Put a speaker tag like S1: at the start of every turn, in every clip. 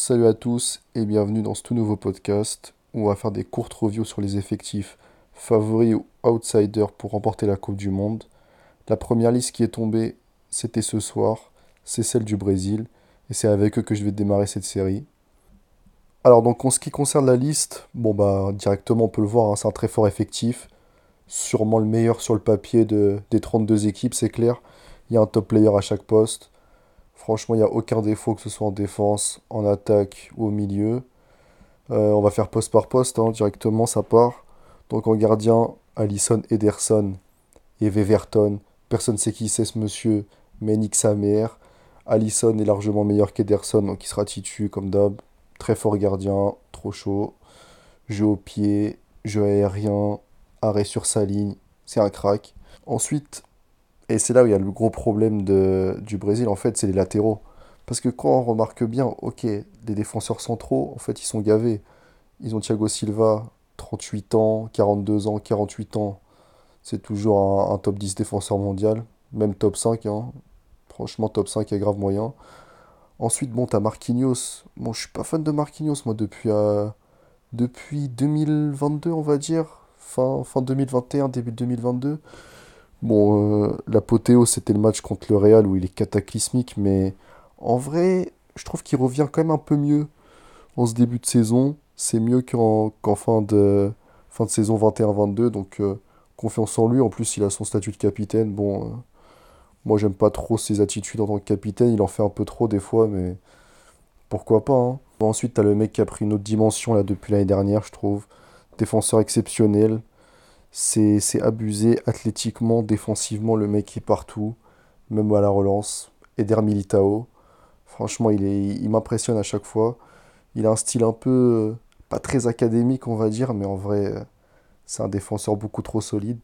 S1: Salut à tous et bienvenue dans ce tout nouveau podcast où on va faire des courtes reviews sur les effectifs favoris ou outsiders pour remporter la Coupe du Monde. La première liste qui est tombée, c'était ce soir, c'est celle du Brésil et c'est avec eux que je vais démarrer cette série. Alors donc en ce qui concerne la liste, bon bah directement on peut le voir, hein, c'est un très fort effectif, sûrement le meilleur sur le papier de, des 32 équipes, c'est clair. Il y a un top player à chaque poste. Franchement, il n'y a aucun défaut, que ce soit en défense, en attaque ou au milieu. Euh, on va faire poste par poste, hein, directement, ça part. Donc en gardien, Allison Ederson et Weverton. Personne ne sait qui c'est ce monsieur, mais nique sa mère. Allison est largement meilleur qu'Ederson, donc il sera titu comme d'hab. Très fort gardien, trop chaud. Jeu au pied, jeu aérien, arrêt sur sa ligne, c'est un crack. Ensuite, et c'est là où il y a le gros problème du Brésil, en fait, c'est les latéraux. Parce que quand on remarque bien, ok, les défenseurs centraux, en fait, ils sont gavés. Ils ont Thiago Silva, 38 ans, 42 ans, 48 ans. C'est toujours un, top 10 défenseur mondial, même top 5. Hein. Franchement, top 5 est grave moyen. Ensuite, bon, t'as Marquinhos. Bon, je suis pas fan de Marquinhos, moi, depuis, euh, depuis 2022, on va dire. Fin, fin 2021, début 2022. Bon, euh, l'apothéose, c'était le match contre le Real où il est cataclysmique, mais en vrai, je trouve qu'il revient quand même un peu mieux en ce début de saison. C'est mieux qu'en fin, de, fin de saison 21-22, donc euh, confiance en lui. En plus, il a son statut de capitaine. Bon, euh, moi, j'aime pas trop ses attitudes en tant que capitaine. Il en fait un peu trop des fois, mais pourquoi pas. Hein. Ensuite, t'as le mec qui a pris une autre dimension là depuis l'année dernière, je trouve. Défenseur exceptionnel. C'est abusé athlétiquement, défensivement, le mec est partout, même à la relance. Eder Militao, franchement, il, m'impressionne à chaque fois. Il a un style un peu, pas très académique, on va dire, mais en vrai, c'est un défenseur beaucoup trop solide.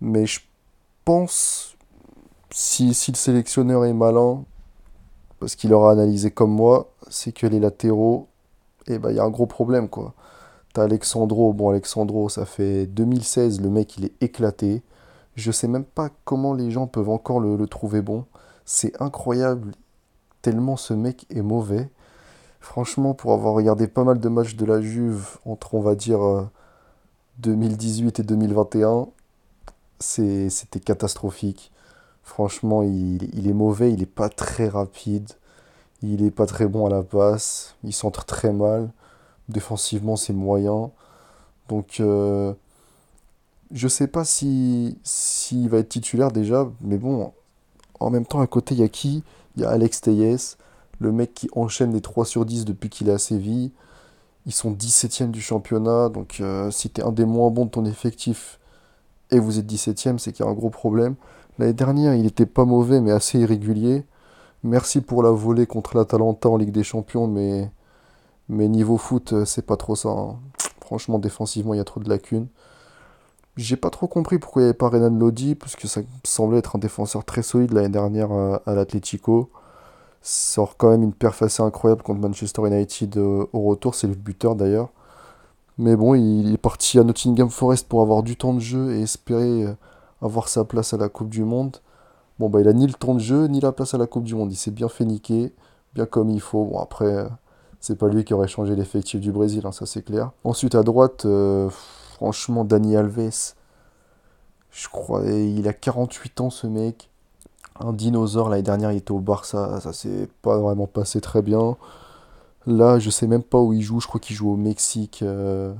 S1: Mais je pense, si, si le sélectionneur est malin, parce qu'il aura analysé comme moi, c'est que les latéraux, eh ben, il y a un gros problème. T'as Alexandro, bon Alexandro, ça fait 2016, le mec il est éclaté. Je sais même pas comment les gens peuvent encore le, trouver bon. C'est incroyable, tellement ce mec est mauvais. Franchement, pour avoir regardé pas mal de matchs de la Juve entre, on va dire, 2018 euh, et 2021, c'était catastrophique. Franchement, il, il, est mauvais, il est pas très rapide, il est pas très bon à la passe, il centre très mal. Défensivement, c'est moyen. Donc, euh, je sais pas s'il si, va être titulaire déjà, mais bon, en même temps, à côté, il y a qui? Il y a Alex Teyes, le mec qui enchaîne les 3 sur 10 depuis qu'il est à Séville. Ils sont 17ème du championnat, donc euh, si tu es un des moins bons de ton effectif et vous êtes 17ème, c'est qu'il y a un gros problème. L'année dernière, il était pas mauvais, mais assez irrégulier. Merci pour la volée contre l'Atalanta en Ligue des Champions, mais mais niveau foot, euh, c'est pas trop ça. Hein. Franchement, défensivement, il y a trop de lacunes. J'ai pas trop compris pourquoi il n'y avait pas Renan Lodi, puisque ça semblait être un défenseur très solide l'année dernière euh, à l'Atlético. Sort quand même une perf assez incroyable contre Manchester United euh, au retour, c'est le buteur d'ailleurs. Mais bon, il est parti à Nottingham Forest pour avoir du temps de jeu et espérer avoir sa place à la Coupe du Monde. Bon, bah, il a ni le temps de jeu, ni la place à la Coupe du Monde. Il s'est bien fait niquer, bien comme il faut. Bon, après, c'est pas lui qui aurait changé l'effectif du Brésil, hein, ça c'est clair. Ensuite à droite, euh, franchement, Dani Alves. Je crois, il a 48 ans ce mec. Un dinosaure, l'année dernière il était au Barça, ça s'est pas vraiment passé très bien. Là, je sais même pas où il joue, je crois qu'il joue au Mexique, euh,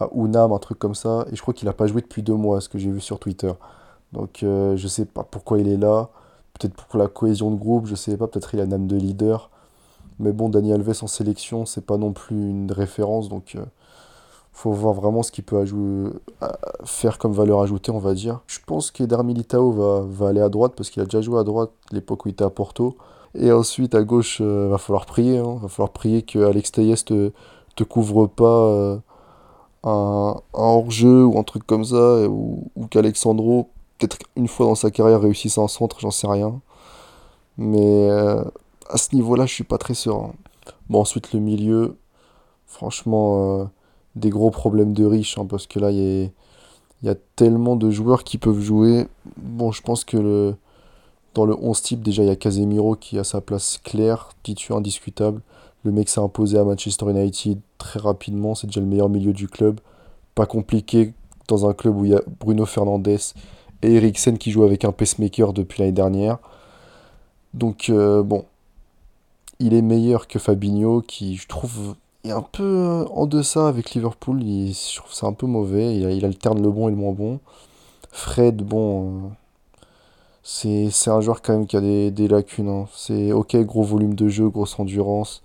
S1: à Unam, un truc comme ça. Et je crois qu'il a pas joué depuis deux mois, ce que j'ai vu sur Twitter. Donc euh, je sais pas pourquoi il est là. Peut-être pour la cohésion de groupe, je sais pas, peut-être il a un âme de leader. Mais bon, Dani Alves en sélection, c'est pas non plus une référence, donc euh, faut voir vraiment ce qu'il peut faire comme valeur ajoutée, on va dire. Je pense qu'Eder Militao va, va aller à droite parce qu'il a déjà joué à droite l'époque où il était à Porto. Et ensuite, à gauche, euh, va falloir prier. Hein. Va falloir prier que Alex Teyes te, couvre pas euh, un, hors-jeu ou un truc comme ça, ou, ou qu'Alexandro, peut-être une fois dans sa carrière, réussisse un centre, j'en sais rien. Mais à ce niveau-là, je suis pas très serein. Bon, ensuite, le milieu, franchement, euh, des gros problèmes de riches, hein, parce que là, il y, a tellement de joueurs qui peuvent jouer. Bon, je pense que dans le 11 type, déjà, il y a Casemiro qui a sa place claire, titu indiscutable. Le mec s'est imposé à Manchester United très rapidement. C'est déjà le meilleur milieu du club. Pas compliqué dans un club où il y a Bruno Fernandes et Eriksen qui jouent avec un pacemaker depuis l'année dernière. Donc, euh, bon, il est meilleur que Fabinho qui, je trouve, est un peu en deçà avec Liverpool. Je trouve c'est un peu mauvais. Il, alterne le bon et le moins bon. Fred, bon, c'est un joueur quand même qui a des, lacunes. Hein. C'est ok, gros volume de jeu, grosse endurance,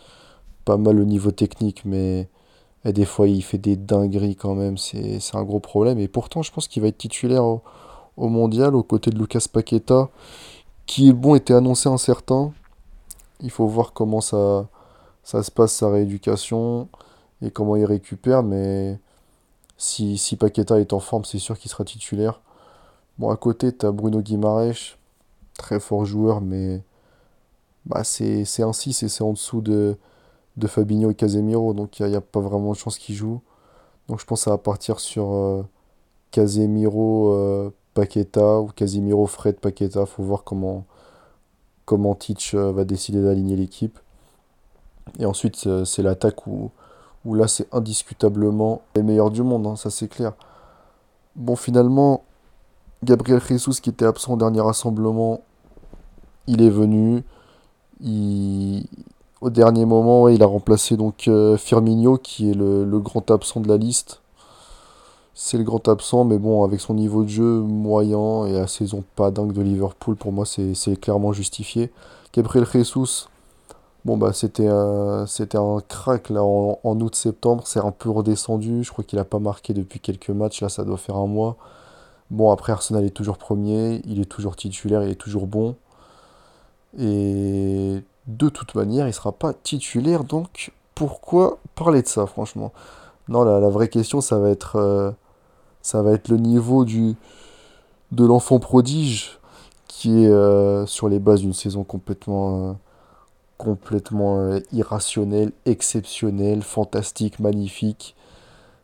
S1: pas mal au niveau technique, mais des fois il fait des dingueries quand même. C'est un gros problème. Et pourtant, je pense qu'il va être titulaire au, mondial aux côtés de Lucas Paqueta, qui, bon, était annoncé incertain. Il faut voir comment ça, se passe, sa rééducation, et comment il récupère. Mais si, Paqueta est en forme, c'est sûr qu'il sera titulaire. Bon, à côté, tu as Bruno Guimaraes, très fort joueur, mais bah, c'est un 6 et c'est en dessous de, de Fabinho et Casemiro, donc il n'y a, pas vraiment de chance qu'il joue. Donc je pense que ça va partir sur euh, Casemiro euh, Paqueta ou Casemiro Fred Paqueta. faut voir comment, comment Teach euh, va décider d'aligner l'équipe. Et ensuite, c'est l'attaque où, où là, c'est indiscutablement les meilleurs du monde, hein, ça c'est clair. Bon, finalement, Gabriel Jesus qui était absent au dernier rassemblement, il est venu. Au dernier moment, il a remplacé donc euh, Firmino qui est le, grand absent de la liste. C'est le grand absent, mais bon, avec son niveau de jeu moyen et la saison pas dingue de Liverpool, pour moi c'est clairement justifié. Gabriel Jesus, bon bah c'était un, crack là en, août-septembre, c'est un peu redescendu, je crois qu'il a pas marqué depuis quelques matchs, là ça doit faire un mois. Bon, après, Arsenal est toujours premier, il est toujours titulaire, il est toujours bon. Et de toute manière, il ne sera pas titulaire, donc pourquoi parler de ça, franchement? Non, la, la, vraie question, ça va être, euh, ça va être le niveau du, de l'enfant prodige qui est euh, sur les bases d'une saison complètement, euh, complètement irrationnelle, exceptionnelle, fantastique, magnifique.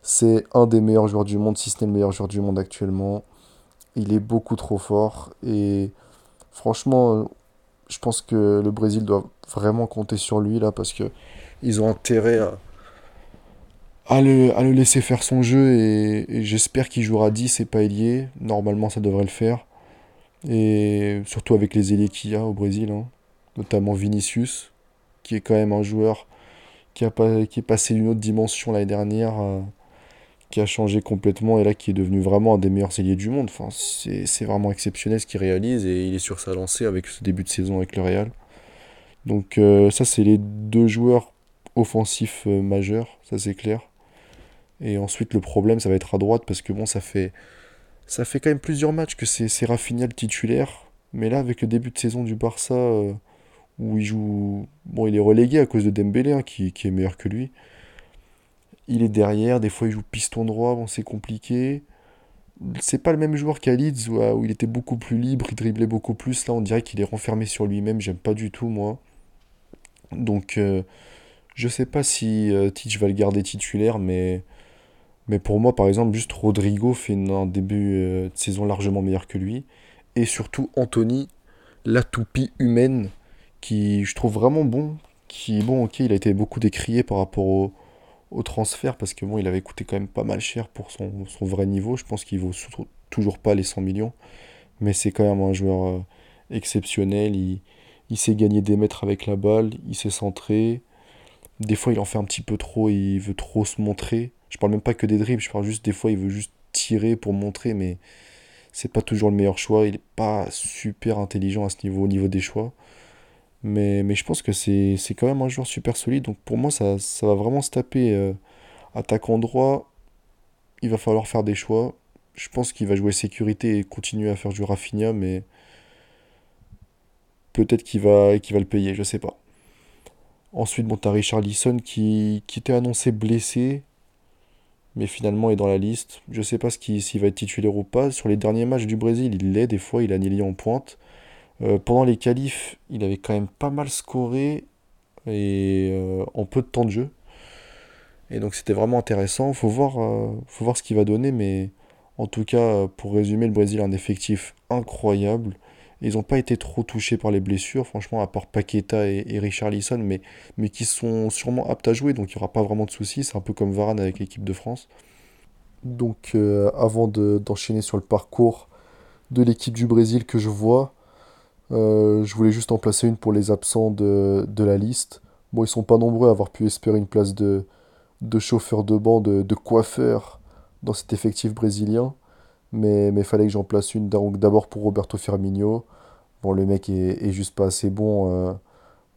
S1: C'est un des meilleurs joueurs du monde, si ce n'est le meilleur joueur du monde actuellement. Il est beaucoup trop fort. Et franchement, euh, je pense que le Brésil doit vraiment compter sur lui là parce que ils ont intérêt à, le, laisser faire son jeu et, j'espère qu'il jouera 10 et pas ailier. Normalement, ça devrait le faire. Et surtout avec les ailiers qu'il y a au Brésil, hein. notamment Vinicius, qui est quand même un joueur qui, a est passé d'une autre dimension l'année dernière. Euh, qui a changé complètement et là qui est devenu vraiment un des meilleurs ailiers du monde. C'est vraiment exceptionnel ce qu'il réalise et il est sur sa lancée avec ce début de saison avec le Real. Donc euh, ça c'est les deux joueurs offensifs euh, majeurs, ça c'est clair. Et ensuite le problème ça va être à droite parce que bon ça fait ça fait quand même plusieurs matchs que c'est Rafinha le titulaire. Mais là avec le début de saison du Barça euh, où il joue bon il est relégué à cause de Dembélé hein, qui, qui est meilleur que lui il est derrière, des fois il joue piston droit, bon c'est compliqué. C'est pas le même joueur qu'à Leeds où, il était beaucoup plus libre, il driblait beaucoup plus. Là on dirait qu'il est renfermé sur lui-même, j'aime pas du tout moi. Donc euh, je sais pas si euh, Titch va le garder titulaire, mais, mais pour moi par exemple juste Rodrigo fait un début euh, de saison largement meilleur que lui. Et surtout Anthony, la toupie humaine, qui je trouve vraiment bon. Qui, bon ok, il a été beaucoup décrié par rapport au transfert parce que bon, il avait coûté quand même pas mal cher pour son, vrai niveau. Je pense qu'il vaut toujours pas les 100 millions, mais c'est quand même un joueur euh, exceptionnel. Il, il sait gagner des mètres avec la balle, il sait centrer. Des fois, il en fait un petit peu trop, il veut trop se montrer. Je parle même pas que des dribbles, je parle juste des fois, il veut juste tirer pour montrer, mais c'est pas toujours le meilleur choix. Il est pas super intelligent à ce niveau, au niveau des choix. Mais, mais je pense que c'est quand même un joueur super solide. Donc pour moi, ça, ça va vraiment se taper euh, attaquant droit. Il va falloir faire des choix. Je pense qu'il va jouer sécurité et continuer à faire du Rafinha, mais peut-être qu'il va, va le payer, je sais pas. Ensuite, bon, t'as Richarlison qui, qui était annoncé blessé, mais finalement est dans la liste. Je sais pas s'il va être titulaire ou pas. Sur les derniers matchs du Brésil, il l'est, des fois, il a Nili en pointe. Euh, pendant les qualifs, il avait quand même pas mal scoré et euh, en peu de temps de jeu. Et donc c'était vraiment intéressant. Faut euh, faut voir ce qu'il va donner, mais en tout cas, pour résumer, le Brésil a un effectif incroyable Ils n'ont pas été trop touchés par les blessures, franchement, à part Paqueta et, et Richarlison, mais, mais qui sont sûrement aptes à jouer, donc il n'y aura pas vraiment de soucis. C'est un peu comme Varane avec l'équipe de France. Donc, euh, avant d'enchaîner sur le parcours de l'équipe du Brésil que je vois, euh, je voulais juste en placer une pour les absents de, la liste. Bon, ils sont pas nombreux à avoir pu espérer une place de, de chauffeur de banc, de, de coiffeur dans cet effectif brésilien. Mais il fallait que j'en place une d'abord pour Roberto Firmino. Bon, le mec est, juste pas assez bon. Euh,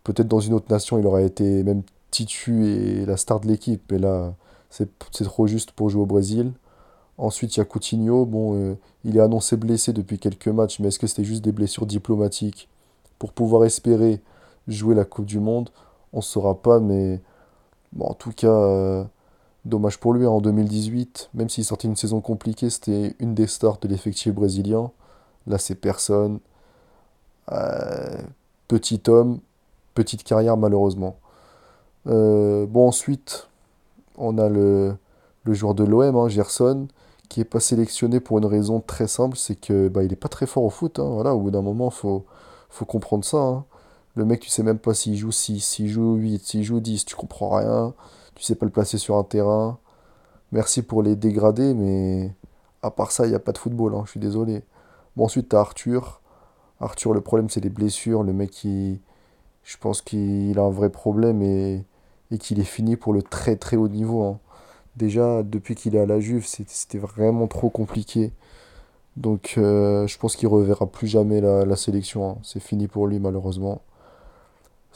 S1: peut-être dans une autre nation, il aurait été même titu et la star de l'équipe. Mais là, c'est trop juste pour jouer au Brésil. Ensuite, il y a Coutinho. Bon, euh, il est annoncé blessé depuis quelques matchs, mais est-ce que c'était juste des blessures diplomatiques pour pouvoir espérer jouer la Coupe du Monde? On ne saura pas, mais bon, en tout cas, euh, dommage pour lui. Hein, en 2018, même s'il sortait une saison compliquée, c'était une des stars de l'effectif brésilien. Là, c'est personne. Euh, petit homme, petite carrière malheureusement. bon, ensuite, on a le, joueur de l'OM, hein, Gerson, qui est pas sélectionné pour une raison très simple, c'est que bah, il pas très fort au foot. Hein, voilà, au bout d'un moment, faut, faut comprendre ça. Le mec, tu sais même pas s'il joue 6, s'il joue 8, s'il joue 10, tu comprends rien. Tu sais pas le placer sur un terrain. Merci pour les dégradés, mais à part ça, il n'y a pas de football, hein, je suis désolé. Bon, ensuite, tu as Arthur. Arthur, le problème, c'est les blessures. Le mec, il... je pense qu'il a un vrai problème et, et qu'il est fini pour le très très haut niveau. Déjà, depuis qu'il est à la Juve, c'était vraiment trop compliqué. Donc, euh, je pense qu'il reverra plus jamais la, sélection. Hein. C'est fini pour lui, malheureusement.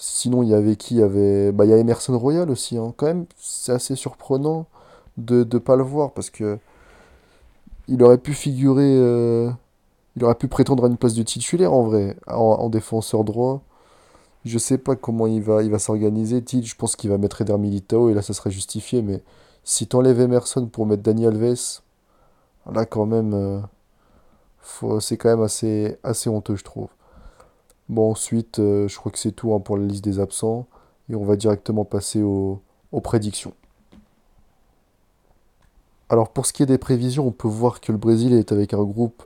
S1: Sinon, il y avait qui? Il y, avait... Bah, il y a Emerson Royal aussi. Hein. Quand même, c'est assez surprenant de ne pas le voir parce que il aurait pu figurer. Euh, il aurait pu prétendre à une place de titulaire en vrai, en, défenseur droit. Je sais pas comment il va, il va s'organiser. Je pense qu'il va mettre Eder Militao et là, ça serait justifié. Mais si t'enlèves Emerson pour mettre Dani Alves, là quand même, euh, c'est quand même assez, assez honteux, je trouve. Bon, ensuite, euh, je crois que c'est tout hein, pour la liste des absents. Et on va directement passer aux, prédictions. Alors pour ce qui est des prévisions, on peut voir que le Brésil est avec un groupe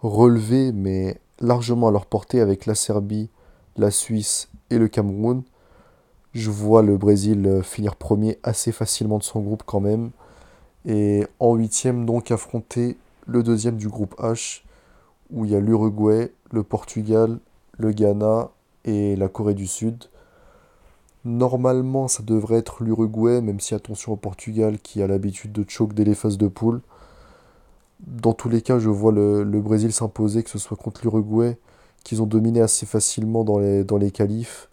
S1: relevé, mais largement à leur portée avec la Serbie, la Suisse et le Cameroun. Je vois le Brésil euh, finir premier assez facilement de son groupe quand même. Et en huitième, donc, affronter le deuxième du groupe H, où il y a l'Uruguay, le Portugal, le Ghana et la Corée du Sud. Normalement, ça devrait être l'Uruguay, même si attention au Portugal qui a l'habitude de choke dès les phases de poule. Dans tous les cas, je vois le, Brésil s'imposer, que ce soit contre l'Uruguay, qu'ils ont dominé assez facilement dans les, dans qualifs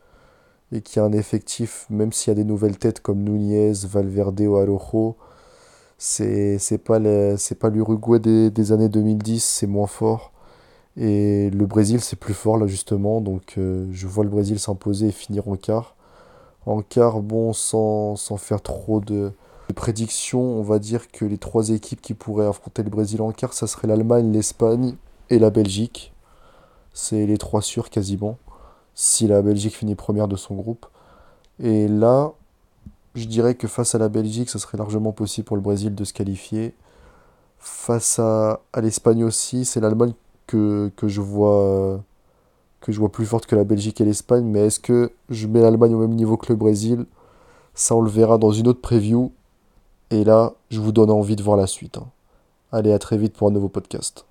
S1: et qui a un effectif, même s'il y a des nouvelles têtes comme Nunez, Valverde ou Arojo, c'est pas l'Uruguay des, années 2010, c'est moins fort. Et le Brésil, c'est plus fort là justement, donc euh, je vois le Brésil s'imposer et finir en quart. En quart, bon, sans, faire trop de, de, prédictions, on va dire que les trois équipes qui pourraient affronter le Brésil en quart, ça serait l'Allemagne, l'Espagne et la Belgique. C'est les trois sûrs quasiment si la Belgique finit première de son groupe. Et là, je dirais que face à la Belgique, ça serait largement possible pour le Brésil de se qualifier. Face à, l'Espagne aussi, c'est l'Allemagne que, je vois, que je vois plus forte que la Belgique et l'Espagne. Mais est-ce que je mets l'Allemagne au même niveau que le Brésil? Ça, on le verra dans une autre preview. Et là, je vous donne envie de voir la suite. Hein. Allez, à très vite pour un nouveau podcast.